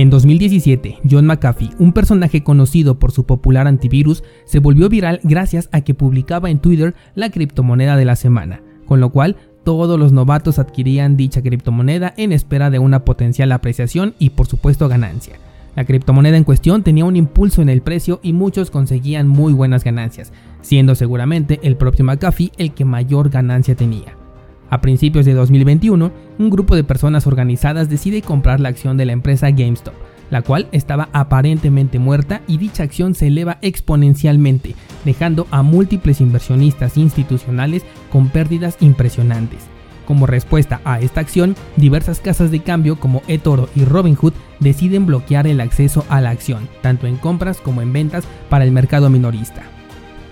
En 2017, John McAfee, un personaje conocido por su popular antivirus, se volvió viral gracias a que publicaba en Twitter la criptomoneda de la semana, con lo cual todos los novatos adquirían dicha criptomoneda en espera de una potencial apreciación y por supuesto ganancia. La criptomoneda en cuestión tenía un impulso en el precio y muchos conseguían muy buenas ganancias, siendo seguramente el propio McAfee el que mayor ganancia tenía. A principios de 2021, un grupo de personas organizadas decide comprar la acción de la empresa GameStop, la cual estaba aparentemente muerta y dicha acción se eleva exponencialmente, dejando a múltiples inversionistas institucionales con pérdidas impresionantes. Como respuesta a esta acción, diversas casas de cambio como eToro y Robinhood deciden bloquear el acceso a la acción, tanto en compras como en ventas para el mercado minorista.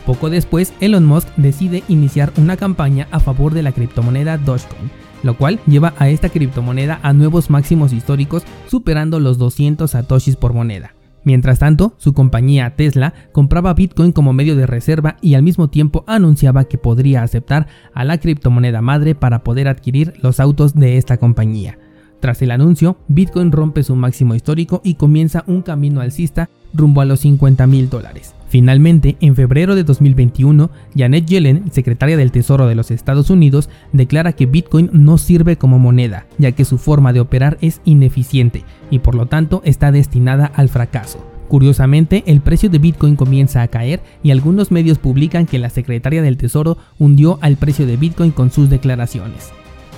Poco después, Elon Musk decide iniciar una campaña a favor de la criptomoneda Dogecoin, lo cual lleva a esta criptomoneda a nuevos máximos históricos superando los 200 satoshis por moneda. Mientras tanto, su compañía Tesla compraba Bitcoin como medio de reserva y al mismo tiempo anunciaba que podría aceptar a la criptomoneda madre para poder adquirir los autos de esta compañía. Tras el anuncio, Bitcoin rompe su máximo histórico y comienza un camino alcista rumbo a los 50 mil dólares. Finalmente, en febrero de 2021, Janet Yellen, secretaria del Tesoro de los Estados Unidos, declara que Bitcoin no sirve como moneda, ya que su forma de operar es ineficiente y por lo tanto está destinada al fracaso. Curiosamente, el precio de Bitcoin comienza a caer y algunos medios publican que la secretaria del Tesoro hundió al precio de Bitcoin con sus declaraciones.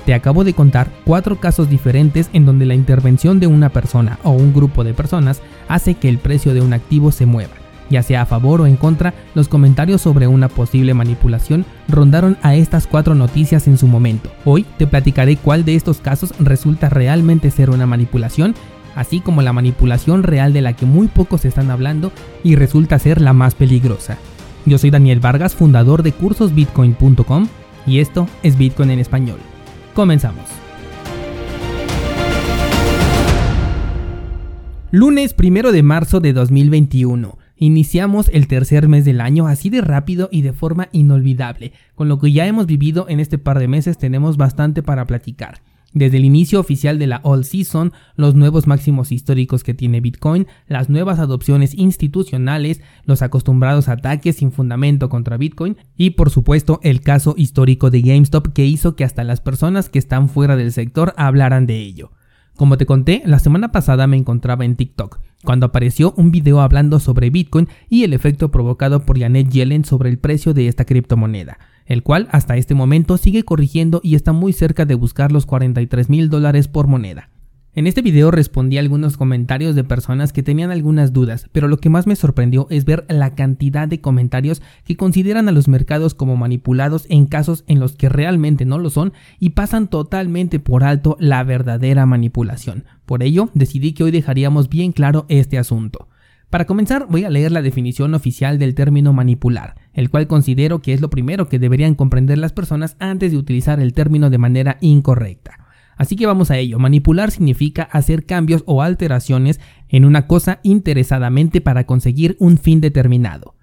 Te acabo de contar cuatro casos diferentes en donde la intervención de una persona o un grupo de personas hace que el precio de un activo se mueva. Ya sea a favor o en contra, los comentarios sobre una posible manipulación rondaron a estas cuatro noticias en su momento. Hoy te platicaré cuál de estos casos resulta realmente ser una manipulación, así como la manipulación real de la que muy pocos están hablando y resulta ser la más peligrosa. Yo soy Daniel Vargas, fundador de cursosbitcoin.com y esto es Bitcoin en español. Comenzamos. Lunes 1 de marzo de 2021. Iniciamos el tercer mes del año así de rápido y de forma inolvidable. Con lo que ya hemos vivido en este par de meses tenemos bastante para platicar. Desde el inicio oficial de la All Season, los nuevos máximos históricos que tiene Bitcoin, las nuevas adopciones institucionales, los acostumbrados ataques sin fundamento contra Bitcoin y por supuesto el caso histórico de GameStop que hizo que hasta las personas que están fuera del sector hablaran de ello. Como te conté, la semana pasada me encontraba en TikTok, cuando apareció un video hablando sobre Bitcoin y el efecto provocado por Janet Yellen sobre el precio de esta criptomoneda, el cual hasta este momento sigue corrigiendo y está muy cerca de buscar los 43 mil dólares por moneda. En este video respondí a algunos comentarios de personas que tenían algunas dudas, pero lo que más me sorprendió es ver la cantidad de comentarios que consideran a los mercados como manipulados en casos en los que realmente no lo son y pasan totalmente por alto la verdadera manipulación. Por ello, decidí que hoy dejaríamos bien claro este asunto. Para comenzar, voy a leer la definición oficial del término manipular, el cual considero que es lo primero que deberían comprender las personas antes de utilizar el término de manera incorrecta. Así que vamos a ello. Manipular significa hacer cambios o alteraciones en una cosa interesadamente para conseguir un fin determinado.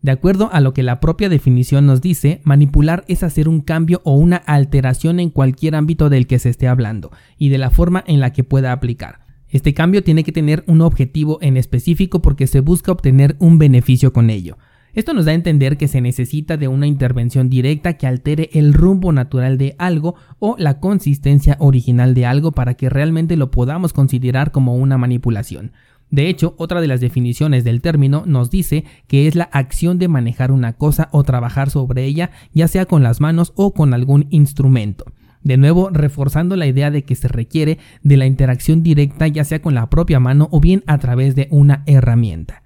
De acuerdo a lo que la propia definición nos dice, manipular es hacer un cambio o una alteración en cualquier ámbito del que se esté hablando y de la forma en la que pueda aplicar. Este cambio tiene que tener un objetivo en específico porque se busca obtener un beneficio con ello. Esto nos da a entender que se necesita de una intervención directa que altere el rumbo natural de algo o la consistencia original de algo para que realmente lo podamos considerar como una manipulación. De hecho, otra de las definiciones del término nos dice que es la acción de manejar una cosa o trabajar sobre ella, ya sea con las manos o con algún instrumento. De nuevo, reforzando la idea de que se requiere de la interacción directa ya sea con la propia mano o bien a través de una herramienta.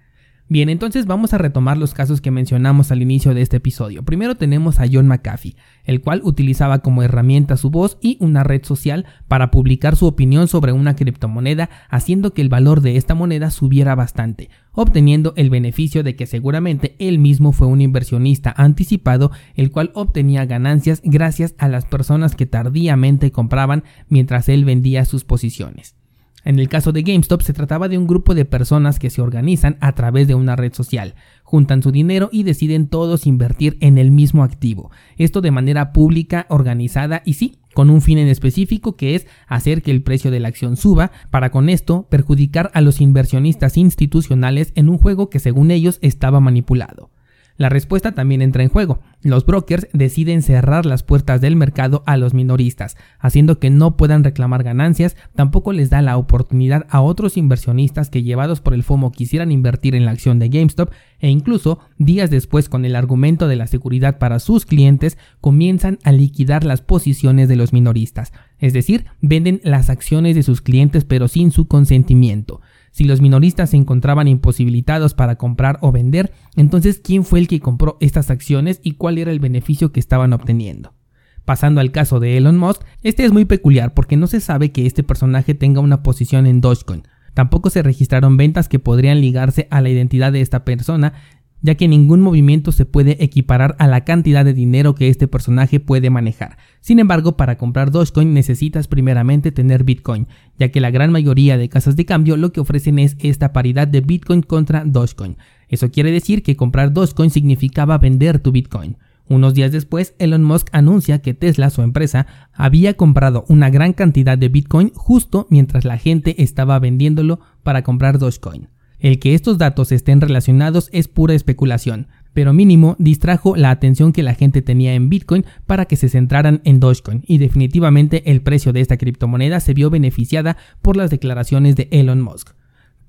Bien, entonces vamos a retomar los casos que mencionamos al inicio de este episodio. Primero tenemos a John McAfee, el cual utilizaba como herramienta su voz y una red social para publicar su opinión sobre una criptomoneda, haciendo que el valor de esta moneda subiera bastante, obteniendo el beneficio de que seguramente él mismo fue un inversionista anticipado, el cual obtenía ganancias gracias a las personas que tardíamente compraban mientras él vendía sus posiciones. En el caso de GameStop se trataba de un grupo de personas que se organizan a través de una red social, juntan su dinero y deciden todos invertir en el mismo activo. Esto de manera pública, organizada y sí, con un fin en específico que es hacer que el precio de la acción suba para con esto perjudicar a los inversionistas institucionales en un juego que según ellos estaba manipulado. La respuesta también entra en juego. Los brokers deciden cerrar las puertas del mercado a los minoristas, haciendo que no puedan reclamar ganancias, tampoco les da la oportunidad a otros inversionistas que llevados por el FOMO quisieran invertir en la acción de GameStop e incluso días después con el argumento de la seguridad para sus clientes comienzan a liquidar las posiciones de los minoristas, es decir, venden las acciones de sus clientes pero sin su consentimiento. Si los minoristas se encontraban imposibilitados para comprar o vender, entonces ¿quién fue el que compró estas acciones y cuál era el beneficio que estaban obteniendo? Pasando al caso de Elon Musk, este es muy peculiar porque no se sabe que este personaje tenga una posición en Dogecoin. Tampoco se registraron ventas que podrían ligarse a la identidad de esta persona, ya que ningún movimiento se puede equiparar a la cantidad de dinero que este personaje puede manejar. Sin embargo, para comprar Dogecoin necesitas primeramente tener Bitcoin, ya que la gran mayoría de casas de cambio lo que ofrecen es esta paridad de Bitcoin contra Dogecoin. Eso quiere decir que comprar Dogecoin significaba vender tu Bitcoin. Unos días después, Elon Musk anuncia que Tesla, su empresa, había comprado una gran cantidad de Bitcoin justo mientras la gente estaba vendiéndolo para comprar Dogecoin. El que estos datos estén relacionados es pura especulación, pero mínimo distrajo la atención que la gente tenía en Bitcoin para que se centraran en Dogecoin y definitivamente el precio de esta criptomoneda se vio beneficiada por las declaraciones de Elon Musk.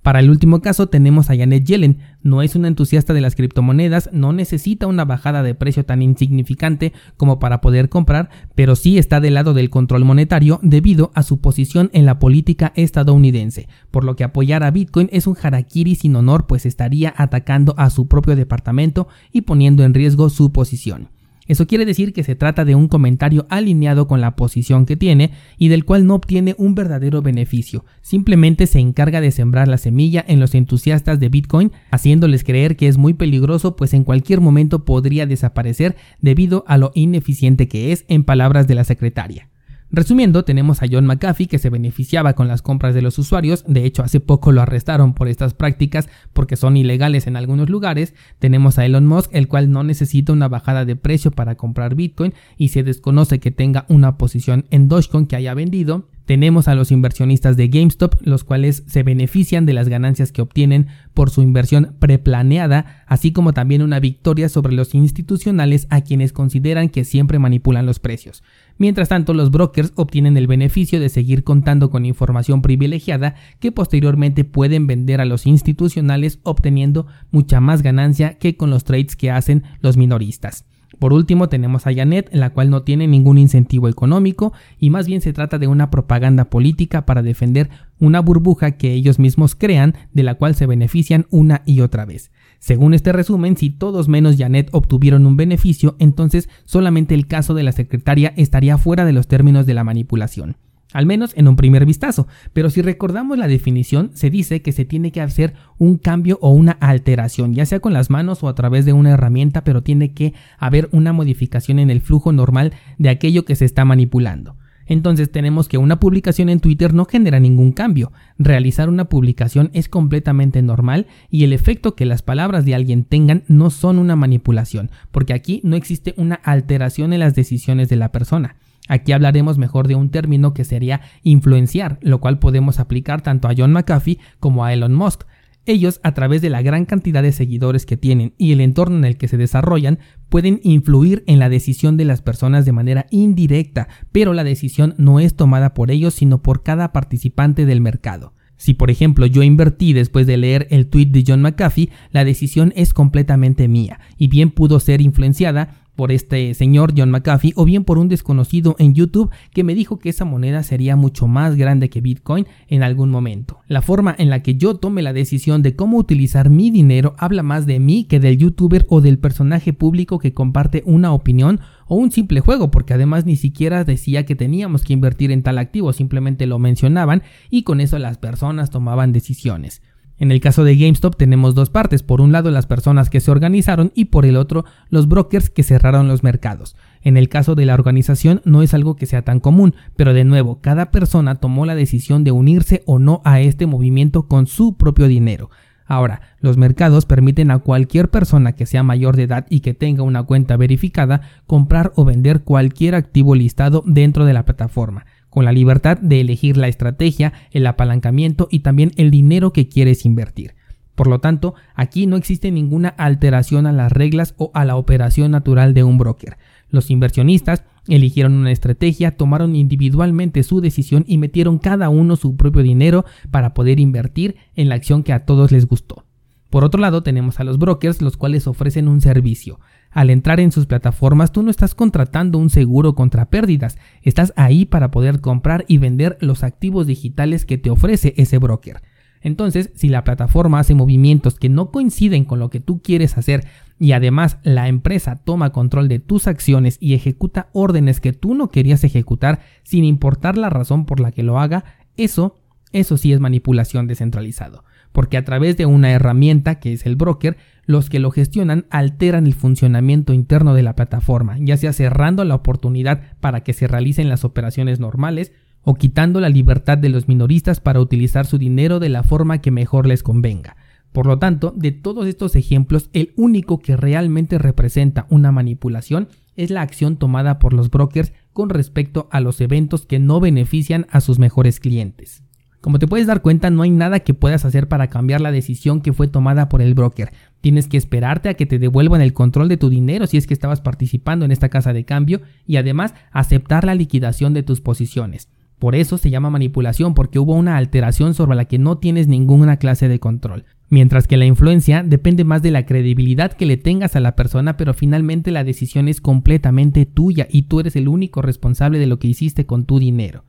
Para el último caso tenemos a Janet Yellen, no es una entusiasta de las criptomonedas, no necesita una bajada de precio tan insignificante como para poder comprar, pero sí está del lado del control monetario debido a su posición en la política estadounidense, por lo que apoyar a Bitcoin es un harakiri sin honor pues estaría atacando a su propio departamento y poniendo en riesgo su posición. Eso quiere decir que se trata de un comentario alineado con la posición que tiene y del cual no obtiene un verdadero beneficio, simplemente se encarga de sembrar la semilla en los entusiastas de Bitcoin, haciéndoles creer que es muy peligroso pues en cualquier momento podría desaparecer debido a lo ineficiente que es, en palabras de la secretaria. Resumiendo, tenemos a John McAfee que se beneficiaba con las compras de los usuarios, de hecho hace poco lo arrestaron por estas prácticas porque son ilegales en algunos lugares, tenemos a Elon Musk el cual no necesita una bajada de precio para comprar Bitcoin y se desconoce que tenga una posición en Dogecoin que haya vendido, tenemos a los inversionistas de GameStop, los cuales se benefician de las ganancias que obtienen por su inversión preplaneada, así como también una victoria sobre los institucionales a quienes consideran que siempre manipulan los precios. Mientras tanto, los brokers obtienen el beneficio de seguir contando con información privilegiada que posteriormente pueden vender a los institucionales obteniendo mucha más ganancia que con los trades que hacen los minoristas. Por último tenemos a Janet, la cual no tiene ningún incentivo económico y más bien se trata de una propaganda política para defender una burbuja que ellos mismos crean de la cual se benefician una y otra vez. Según este resumen, si todos menos Janet obtuvieron un beneficio, entonces solamente el caso de la secretaria estaría fuera de los términos de la manipulación al menos en un primer vistazo, pero si recordamos la definición, se dice que se tiene que hacer un cambio o una alteración, ya sea con las manos o a través de una herramienta, pero tiene que haber una modificación en el flujo normal de aquello que se está manipulando. Entonces tenemos que una publicación en Twitter no genera ningún cambio. Realizar una publicación es completamente normal y el efecto que las palabras de alguien tengan no son una manipulación, porque aquí no existe una alteración en las decisiones de la persona. Aquí hablaremos mejor de un término que sería influenciar, lo cual podemos aplicar tanto a John McAfee como a Elon Musk. Ellos, a través de la gran cantidad de seguidores que tienen y el entorno en el que se desarrollan, pueden influir en la decisión de las personas de manera indirecta, pero la decisión no es tomada por ellos, sino por cada participante del mercado. Si por ejemplo yo invertí después de leer el tweet de John McAfee, la decisión es completamente mía, y bien pudo ser influenciada por este señor John McAfee o bien por un desconocido en YouTube que me dijo que esa moneda sería mucho más grande que Bitcoin en algún momento. La forma en la que yo tome la decisión de cómo utilizar mi dinero habla más de mí que del youtuber o del personaje público que comparte una opinión o un simple juego, porque además ni siquiera decía que teníamos que invertir en tal activo, simplemente lo mencionaban y con eso las personas tomaban decisiones. En el caso de GameStop tenemos dos partes, por un lado las personas que se organizaron y por el otro los brokers que cerraron los mercados. En el caso de la organización no es algo que sea tan común, pero de nuevo, cada persona tomó la decisión de unirse o no a este movimiento con su propio dinero. Ahora, los mercados permiten a cualquier persona que sea mayor de edad y que tenga una cuenta verificada comprar o vender cualquier activo listado dentro de la plataforma, con la libertad de elegir la estrategia, el apalancamiento y también el dinero que quieres invertir. Por lo tanto, aquí no existe ninguna alteración a las reglas o a la operación natural de un broker. Los inversionistas eligieron una estrategia, tomaron individualmente su decisión y metieron cada uno su propio dinero para poder invertir en la acción que a todos les gustó. Por otro lado, tenemos a los brokers, los cuales ofrecen un servicio. Al entrar en sus plataformas, tú no estás contratando un seguro contra pérdidas, estás ahí para poder comprar y vender los activos digitales que te ofrece ese broker. Entonces, si la plataforma hace movimientos que no coinciden con lo que tú quieres hacer y además la empresa toma control de tus acciones y ejecuta órdenes que tú no querías ejecutar sin importar la razón por la que lo haga, eso, eso sí es manipulación descentralizado. Porque a través de una herramienta que es el broker, los que lo gestionan alteran el funcionamiento interno de la plataforma, ya sea cerrando la oportunidad para que se realicen las operaciones normales o quitando la libertad de los minoristas para utilizar su dinero de la forma que mejor les convenga. Por lo tanto, de todos estos ejemplos, el único que realmente representa una manipulación es la acción tomada por los brokers con respecto a los eventos que no benefician a sus mejores clientes. Como te puedes dar cuenta, no hay nada que puedas hacer para cambiar la decisión que fue tomada por el broker. Tienes que esperarte a que te devuelvan el control de tu dinero si es que estabas participando en esta casa de cambio y además aceptar la liquidación de tus posiciones. Por eso se llama manipulación, porque hubo una alteración sobre la que no tienes ninguna clase de control. Mientras que la influencia depende más de la credibilidad que le tengas a la persona, pero finalmente la decisión es completamente tuya y tú eres el único responsable de lo que hiciste con tu dinero.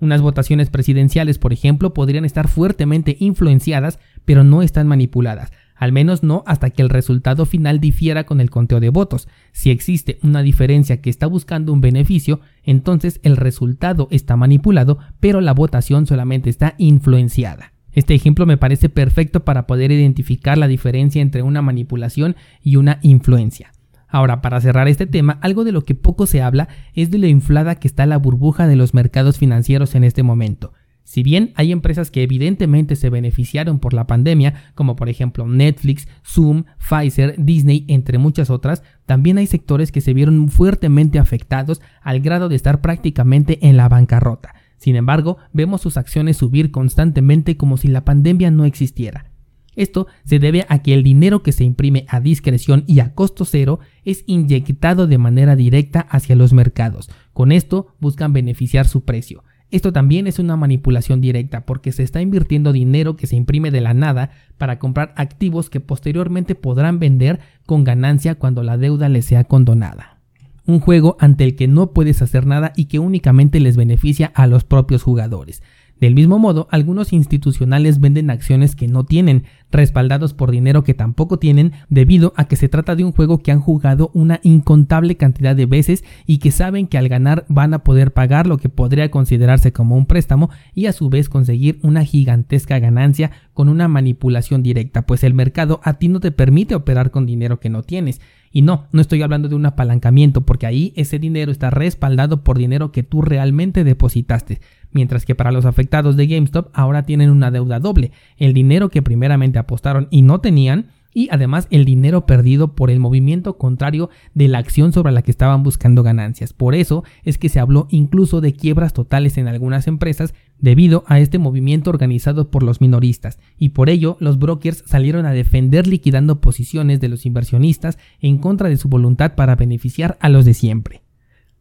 Unas votaciones presidenciales, por ejemplo, podrían estar fuertemente influenciadas, pero no están manipuladas al menos no hasta que el resultado final difiera con el conteo de votos. Si existe una diferencia que está buscando un beneficio, entonces el resultado está manipulado, pero la votación solamente está influenciada. Este ejemplo me parece perfecto para poder identificar la diferencia entre una manipulación y una influencia. Ahora, para cerrar este tema, algo de lo que poco se habla es de lo inflada que está la burbuja de los mercados financieros en este momento. Si bien hay empresas que evidentemente se beneficiaron por la pandemia, como por ejemplo Netflix, Zoom, Pfizer, Disney, entre muchas otras, también hay sectores que se vieron fuertemente afectados al grado de estar prácticamente en la bancarrota. Sin embargo, vemos sus acciones subir constantemente como si la pandemia no existiera. Esto se debe a que el dinero que se imprime a discreción y a costo cero es inyectado de manera directa hacia los mercados. Con esto buscan beneficiar su precio. Esto también es una manipulación directa porque se está invirtiendo dinero que se imprime de la nada para comprar activos que posteriormente podrán vender con ganancia cuando la deuda les sea condonada. Un juego ante el que no puedes hacer nada y que únicamente les beneficia a los propios jugadores. Del mismo modo, algunos institucionales venden acciones que no tienen, respaldados por dinero que tampoco tienen, debido a que se trata de un juego que han jugado una incontable cantidad de veces y que saben que al ganar van a poder pagar lo que podría considerarse como un préstamo y a su vez conseguir una gigantesca ganancia con una manipulación directa, pues el mercado a ti no te permite operar con dinero que no tienes. Y no, no estoy hablando de un apalancamiento, porque ahí ese dinero está respaldado por dinero que tú realmente depositaste mientras que para los afectados de GameStop ahora tienen una deuda doble, el dinero que primeramente apostaron y no tenían, y además el dinero perdido por el movimiento contrario de la acción sobre la que estaban buscando ganancias. Por eso es que se habló incluso de quiebras totales en algunas empresas debido a este movimiento organizado por los minoristas, y por ello los brokers salieron a defender liquidando posiciones de los inversionistas en contra de su voluntad para beneficiar a los de siempre.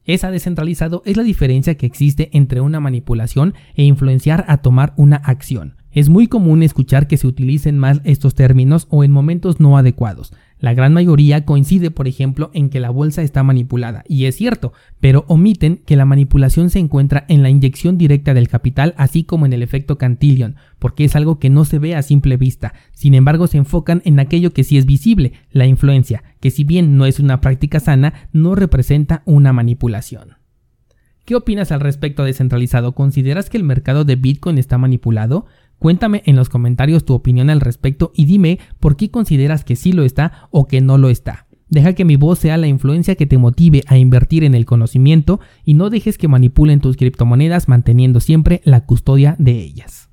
Esa descentralizado es la diferencia que existe entre una manipulación e influenciar a tomar una acción. Es muy común escuchar que se utilicen mal estos términos o en momentos no adecuados. La gran mayoría coincide, por ejemplo, en que la bolsa está manipulada, y es cierto, pero omiten que la manipulación se encuentra en la inyección directa del capital, así como en el efecto Cantillon, porque es algo que no se ve a simple vista. Sin embargo, se enfocan en aquello que sí es visible, la influencia, que si bien no es una práctica sana, no representa una manipulación. ¿Qué opinas al respecto descentralizado? ¿Consideras que el mercado de Bitcoin está manipulado? Cuéntame en los comentarios tu opinión al respecto y dime por qué consideras que sí lo está o que no lo está. Deja que mi voz sea la influencia que te motive a invertir en el conocimiento y no dejes que manipulen tus criptomonedas manteniendo siempre la custodia de ellas.